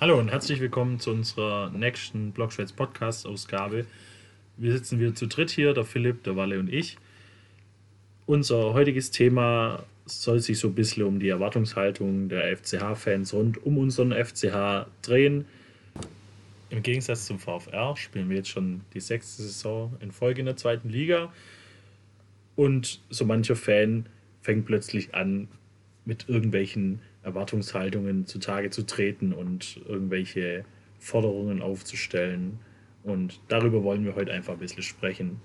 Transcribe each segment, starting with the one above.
Hallo und herzlich willkommen zu unserer nächsten Blockschwätz Podcast Ausgabe. Wir sitzen wieder zu dritt hier, der Philipp, der Walle und ich. Unser heutiges Thema soll sich so ein bisschen um die Erwartungshaltung der FCH-Fans rund um unseren FCH drehen. Im Gegensatz zum VfR spielen wir jetzt schon die sechste Saison in Folge in der zweiten Liga. Und so mancher Fan fängt plötzlich an, mit irgendwelchen Erwartungshaltungen zutage zu treten und irgendwelche Forderungen aufzustellen. Und darüber wollen wir heute einfach ein bisschen sprechen.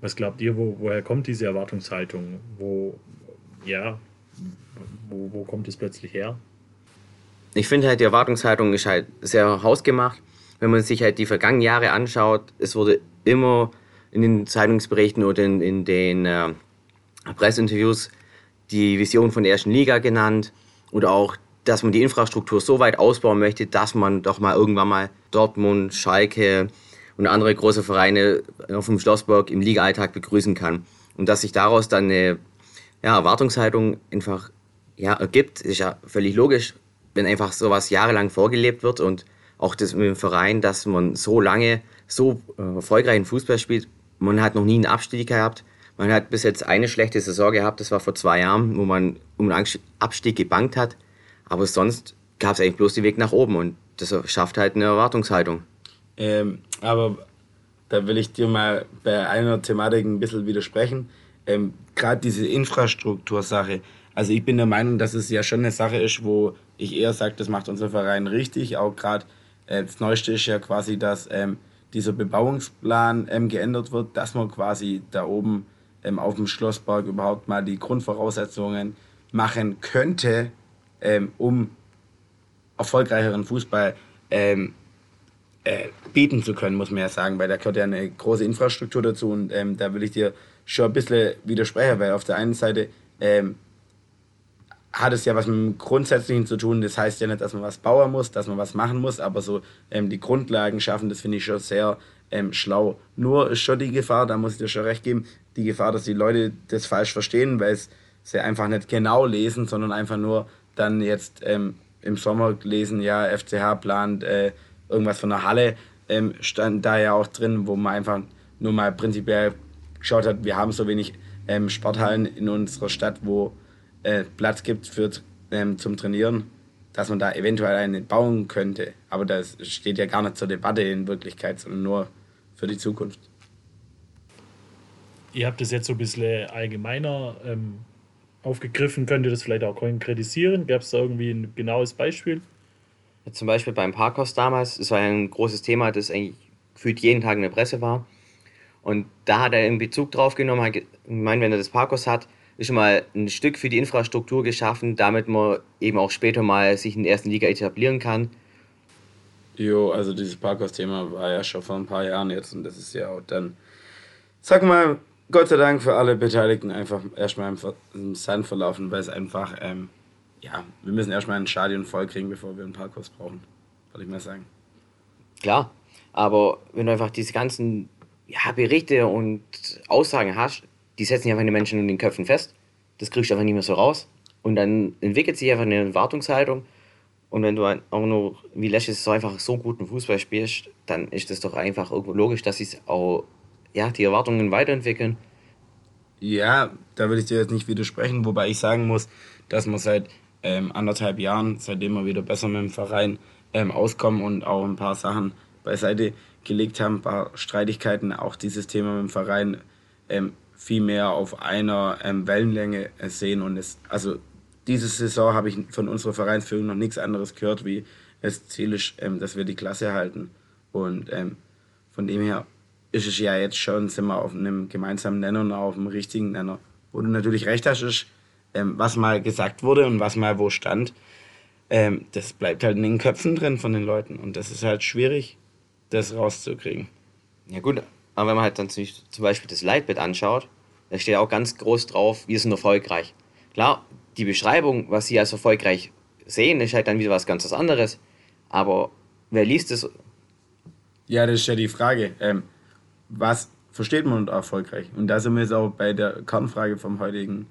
Was glaubt ihr, wo, woher kommt diese Erwartungshaltung? Wo, ja, wo, wo kommt es plötzlich her? Ich finde halt, die Erwartungshaltung ist halt sehr hausgemacht. Wenn man sich halt die vergangenen Jahre anschaut, es wurde immer in den Zeitungsberichten oder in, in den äh, Presseinterviews die Vision von der ersten Liga genannt oder auch, dass man die Infrastruktur so weit ausbauen möchte, dass man doch mal irgendwann mal Dortmund, Schalke und andere große Vereine auf dem Schlossberg im Liga-Alltag begrüßen kann. Und dass sich daraus dann eine ja, Erwartungshaltung einfach ja, ergibt, ist ja völlig logisch, wenn einfach sowas jahrelang vorgelebt wird und auch das mit dem Verein, dass man so lange so äh, erfolgreichen Fußball spielt. Man hat noch nie einen Abstieg gehabt. Man hat bis jetzt eine schlechte Saison gehabt, das war vor zwei Jahren, wo man um einen Abstieg gebankt hat. Aber sonst gab es eigentlich bloß den Weg nach oben und das schafft halt eine Erwartungshaltung. Ähm, aber da will ich dir mal bei einer Thematik ein bisschen widersprechen. Ähm, Gerade diese Infrastruktursache. Also ich bin der Meinung, dass es ja schon eine Sache ist, wo ich eher sage, das macht unser Verein richtig. Auch gerade äh, das Neueste ist ja quasi, dass ähm, dieser Bebauungsplan ähm, geändert wird, dass man quasi da oben ähm, auf dem Schlosspark überhaupt mal die Grundvoraussetzungen machen könnte, ähm, um erfolgreicheren Fußball ähm, äh, bieten zu können, muss man ja sagen, weil da gehört ja eine große Infrastruktur dazu und ähm, da will ich dir schon ein bisschen widersprechen, weil auf der einen Seite ähm, hat es ja was mit dem Grundsätzlichen zu tun. Das heißt ja nicht, dass man was bauen muss, dass man was machen muss, aber so ähm, die Grundlagen schaffen, das finde ich schon sehr ähm, schlau. Nur ist schon die Gefahr, da muss ich dir schon recht geben, die Gefahr, dass die Leute das falsch verstehen, weil sie einfach nicht genau lesen, sondern einfach nur dann jetzt ähm, im Sommer lesen, ja, FCH plant äh, irgendwas von der Halle, ähm, stand da ja auch drin, wo man einfach nur mal prinzipiell geschaut hat, wir haben so wenig ähm, Sporthallen in unserer Stadt, wo äh, Platz gibt für, ähm, zum Trainieren, dass man da eventuell eine bauen könnte. Aber das steht ja gar nicht zur Debatte in Wirklichkeit, sondern nur für die Zukunft. Ihr habt das jetzt so ein bisschen allgemeiner ähm, aufgegriffen. Könnt ihr das vielleicht auch konkretisieren? Gab es da irgendwie ein genaues Beispiel? Ja, zum Beispiel beim Parkhaus damals, das war ein großes Thema, das eigentlich gefühlt jeden Tag in der Presse war. Und da hat er einen Bezug drauf genommen, hat gemeint, wenn er das Parkhaus hat, ist schon mal ein Stück für die Infrastruktur geschaffen, damit man eben auch später mal sich in der ersten Liga etablieren kann. Jo, also dieses Parkhaus-Thema war ja schon vor ein paar Jahren jetzt und das ist ja auch dann, sag mal, Gott sei Dank für alle Beteiligten einfach erstmal im, Sand verlaufen, weil es einfach, ähm, ja, wir müssen erstmal ein Stadion voll kriegen, bevor wir ein Parkhaus brauchen, würde ich mal sagen. Klar, aber wenn du einfach diese ganzen ja, Berichte und Aussagen hast, die setzen sich einfach in den Menschen in den Köpfen fest. Das kriegst du einfach nicht mehr so raus. Und dann entwickelt sich einfach eine Erwartungshaltung. Und wenn du auch nur wie letztes so einfach so guten Fußball spielst, dann ist das doch einfach logisch, dass sich auch ja, die Erwartungen weiterentwickeln. Ja, da würde ich dir jetzt nicht widersprechen, wobei ich sagen muss, dass man seit ähm, anderthalb Jahren, seitdem wir wieder besser mit dem Verein ähm, auskommen und auch ein paar Sachen beiseite gelegt haben, ein paar Streitigkeiten, auch dieses Thema mit dem Verein ähm, viel mehr auf einer ähm, Wellenlänge äh, sehen. Und es, also diese Saison habe ich von unserer Vereinsführung noch nichts anderes gehört, wie es Ziel ist, ähm, dass wir die Klasse halten. Und ähm, von dem her ist es ja jetzt schon, sind wir auf einem gemeinsamen Nenner und auf einem richtigen Nenner. Wo du natürlich recht hast, ist, ähm, was mal gesagt wurde und was mal wo stand, ähm, das bleibt halt in den Köpfen drin von den Leuten. Und das ist halt schwierig, das rauszukriegen. Ja gut, aber wenn man halt dann zum Beispiel das Leitbild anschaut, da steht auch ganz groß drauf, wir sind erfolgreich. Klar, die Beschreibung, was sie als erfolgreich sehen, ist halt dann wieder was ganz anderes. Aber wer liest es? Ja, das ist ja die Frage. Ähm, was versteht man unter erfolgreich? Und da sind wir jetzt auch bei der Kernfrage vom heutigen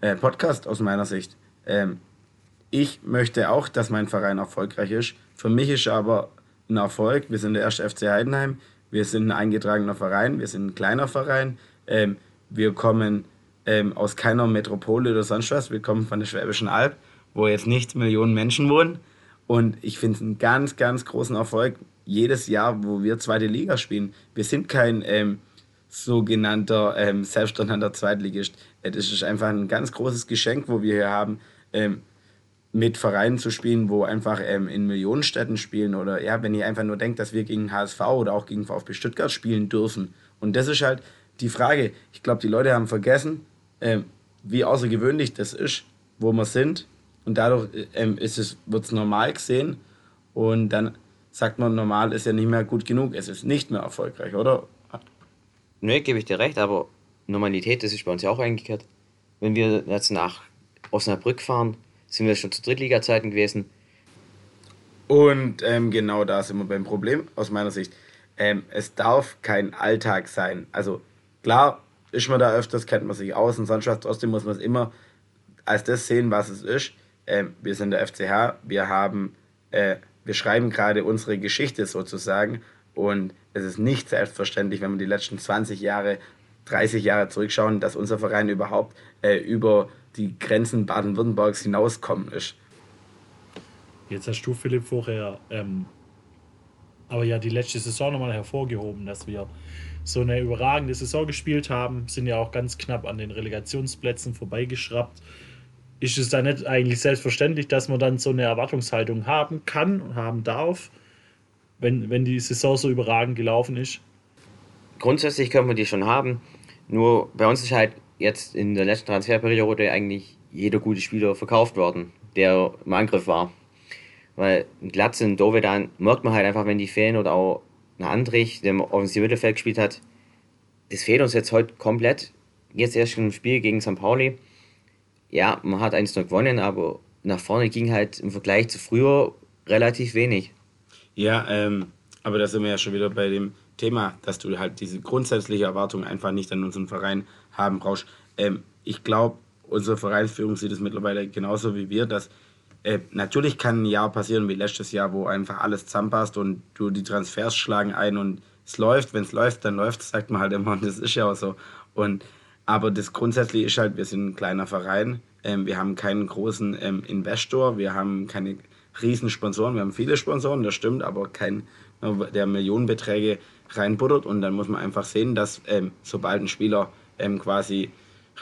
äh, Podcast aus meiner Sicht. Ähm, ich möchte auch, dass mein Verein erfolgreich ist. Für mich ist aber ein Erfolg, wir sind der erste FC Heidenheim, wir sind ein eingetragener Verein, wir sind ein kleiner Verein, ähm, wir kommen ähm, aus keiner Metropole oder sonst was, wir kommen von der Schwäbischen Alb, wo jetzt nicht Millionen Menschen wohnen. Und ich finde es einen ganz, ganz großen Erfolg, jedes Jahr, wo wir zweite Liga spielen. Wir sind kein ähm, sogenannter ähm, selbsternannter Zweitligist. Das ist einfach ein ganz großes Geschenk, wo wir hier haben, ähm, mit Vereinen zu spielen, wo einfach ähm, in Millionenstädten spielen oder ja, wenn ihr einfach nur denkt, dass wir gegen HSV oder auch gegen VfB Stuttgart spielen dürfen. Und das ist halt die Frage. Ich glaube, die Leute haben vergessen, ähm, wie außergewöhnlich das ist, wo wir sind. Und dadurch ähm, ist es, wird es normal gesehen. Und dann sagt man, normal ist ja nicht mehr gut genug. Es ist nicht mehr erfolgreich, oder? Nö, gebe ich dir recht, aber Normalität, das ist bei uns ja auch eingekehrt. Wenn wir jetzt nach Osnabrück fahren, sind wir schon zu Drittliga-Zeiten gewesen. Und ähm, genau da sind wir beim Problem, aus meiner Sicht. Ähm, es darf kein Alltag sein. Also klar, ist man da öfters, kennt man sich aus und sonst was. Trotzdem muss man es immer als das sehen, was es ist. Ähm, wir sind der FCH, wir haben, äh, wir schreiben gerade unsere Geschichte sozusagen und es ist nicht selbstverständlich, wenn wir die letzten 20 Jahre, 30 Jahre zurückschauen, dass unser Verein überhaupt äh, über die Grenzen Baden-Württembergs hinauskommen ist. Jetzt hast du, Philipp, vorher ähm, aber ja die letzte Saison nochmal hervorgehoben, dass wir so eine überragende Saison gespielt haben, sind ja auch ganz knapp an den Relegationsplätzen vorbeigeschraubt. Ist es da nicht eigentlich selbstverständlich, dass man dann so eine Erwartungshaltung haben kann und haben darf, wenn, wenn die Saison so überragend gelaufen ist? Grundsätzlich können wir die schon haben. Nur bei uns ist halt jetzt in der letzten Transferperiode eigentlich jeder gute Spieler verkauft worden, der im Angriff war. Weil Glatze und Dovedan merkt man halt einfach, wenn die fehlen oder auch ein Andrich, der im offensiven Mittelfeld gespielt hat. Das fehlt uns jetzt heute komplett. Jetzt erst im Spiel gegen St. Pauli. Ja, man hat eins noch gewonnen, aber nach vorne ging halt im Vergleich zu früher relativ wenig. Ja, ähm, aber da sind wir ja schon wieder bei dem Thema, dass du halt diese grundsätzliche Erwartung einfach nicht an unseren Verein haben brauchst. Ähm, ich glaube, unsere Vereinsführung sieht es mittlerweile genauso wie wir, dass äh, natürlich kann ein Jahr passieren wie letztes Jahr, wo einfach alles zusammenpasst und du die Transfers schlagen ein und es läuft. Wenn es läuft, dann läuft es, sagt man halt immer. Und das ist ja auch so. Und, aber das grundsätzlich ist halt, wir sind ein kleiner Verein. Ähm, wir haben keinen großen ähm, Investor. Wir haben keine riesen Sponsoren. Wir haben viele Sponsoren, das stimmt, aber kein, der Millionenbeträge reinbuddert. Und dann muss man einfach sehen, dass ähm, sobald ein Spieler ähm, quasi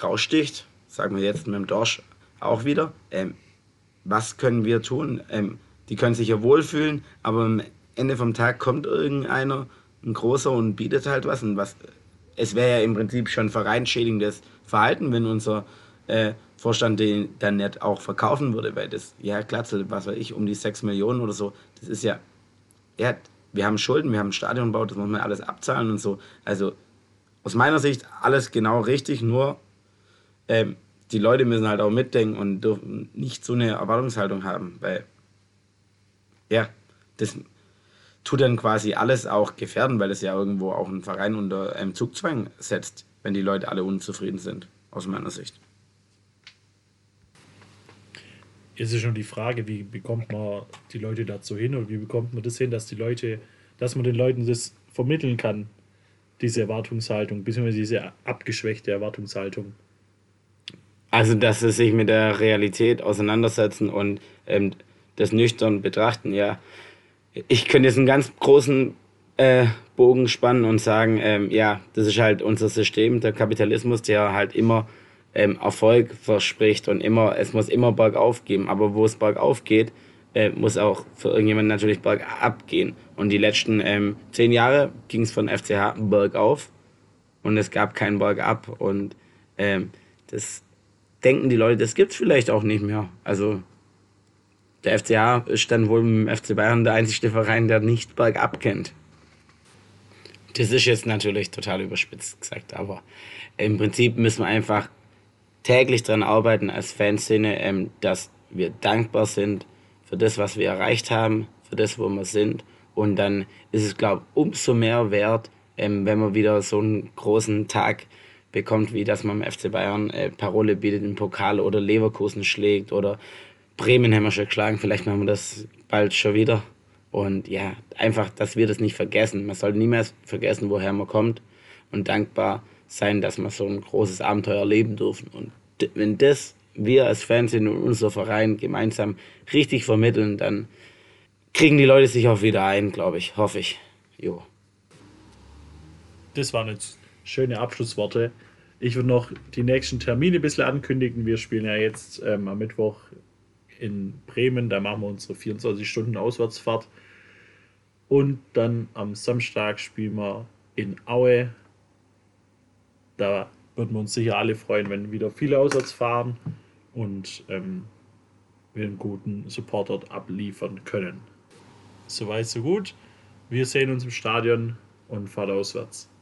raussticht, sagen wir jetzt mit dem Dorsch auch wieder, ähm, was können wir tun? Ähm, die können sich ja wohlfühlen, aber am Ende vom Tag kommt irgendeiner, ein großer und bietet halt was. Und was es wäre ja im Prinzip schon vereinschädigendes Verhalten, wenn unser äh, Vorstand den dann nicht auch verkaufen würde, weil das, ja, Glatzel, was weiß ich, um die 6 Millionen oder so, das ist ja, ja, wir haben Schulden, wir haben ein Stadion gebaut, das muss man alles abzahlen und so. Also aus meiner Sicht alles genau richtig, nur ähm, die Leute müssen halt auch mitdenken und dürfen nicht so eine Erwartungshaltung haben, weil ja, das tut dann quasi alles auch gefährden, weil es ja irgendwo auch einen Verein unter einem Zugzwang setzt, wenn die Leute alle unzufrieden sind, aus meiner Sicht. Ist schon die Frage, wie bekommt man die Leute dazu hin oder wie bekommt man das hin, dass die Leute, dass man den Leuten das vermitteln kann, diese Erwartungshaltung, beziehungsweise diese abgeschwächte Erwartungshaltung. Also, dass sie sich mit der Realität auseinandersetzen und ähm, das nüchtern betrachten, ja. Ich könnte jetzt einen ganz großen äh, Bogen spannen und sagen, ähm, ja, das ist halt unser System, der Kapitalismus, der halt immer ähm, Erfolg verspricht und immer, es muss immer bergauf gehen. Aber wo es bergauf geht, äh, muss auch für irgendjemanden natürlich bergab gehen. Und die letzten ähm, zehn Jahre ging es von FCH bergauf und es gab keinen Bergab. Und ähm, das denken die Leute, das gibt es vielleicht auch nicht mehr. Also der FCA ist dann wohl dem FC Bayern der einzige Verein, der nicht bergab kennt. Das ist jetzt natürlich total überspitzt gesagt, aber im Prinzip müssen wir einfach täglich daran arbeiten als Fanszene, ähm, dass wir dankbar sind für das, was wir erreicht haben, für das, wo wir sind. Und dann ist es, glaube ich, umso mehr wert, ähm, wenn wir wieder so einen großen Tag bekommt, wie dass man im FC Bayern äh, Parole bietet im Pokal oder Leverkusen schlägt oder Bremen haben wir schon geschlagen, vielleicht machen wir das bald schon wieder. Und ja, einfach, dass wir das nicht vergessen. Man soll niemals vergessen, woher man kommt und dankbar sein, dass wir so ein großes Abenteuer erleben dürfen. Und wenn das wir als Fernsehen und unser Verein gemeinsam richtig vermitteln, dann kriegen die Leute sich auch wieder ein, glaube ich, hoffe ich. Jo. Das waren jetzt schöne Abschlussworte. Ich würde noch die nächsten Termine ein bisschen ankündigen. Wir spielen ja jetzt ähm, am Mittwoch in Bremen, da machen wir unsere 24 Stunden Auswärtsfahrt. Und dann am Samstag spielen wir in Aue. Da würden wir uns sicher alle freuen, wenn wieder viele auswärts fahren und ähm, wir einen guten Support dort abliefern können. Soweit, so gut. Wir sehen uns im Stadion und fahrt auswärts.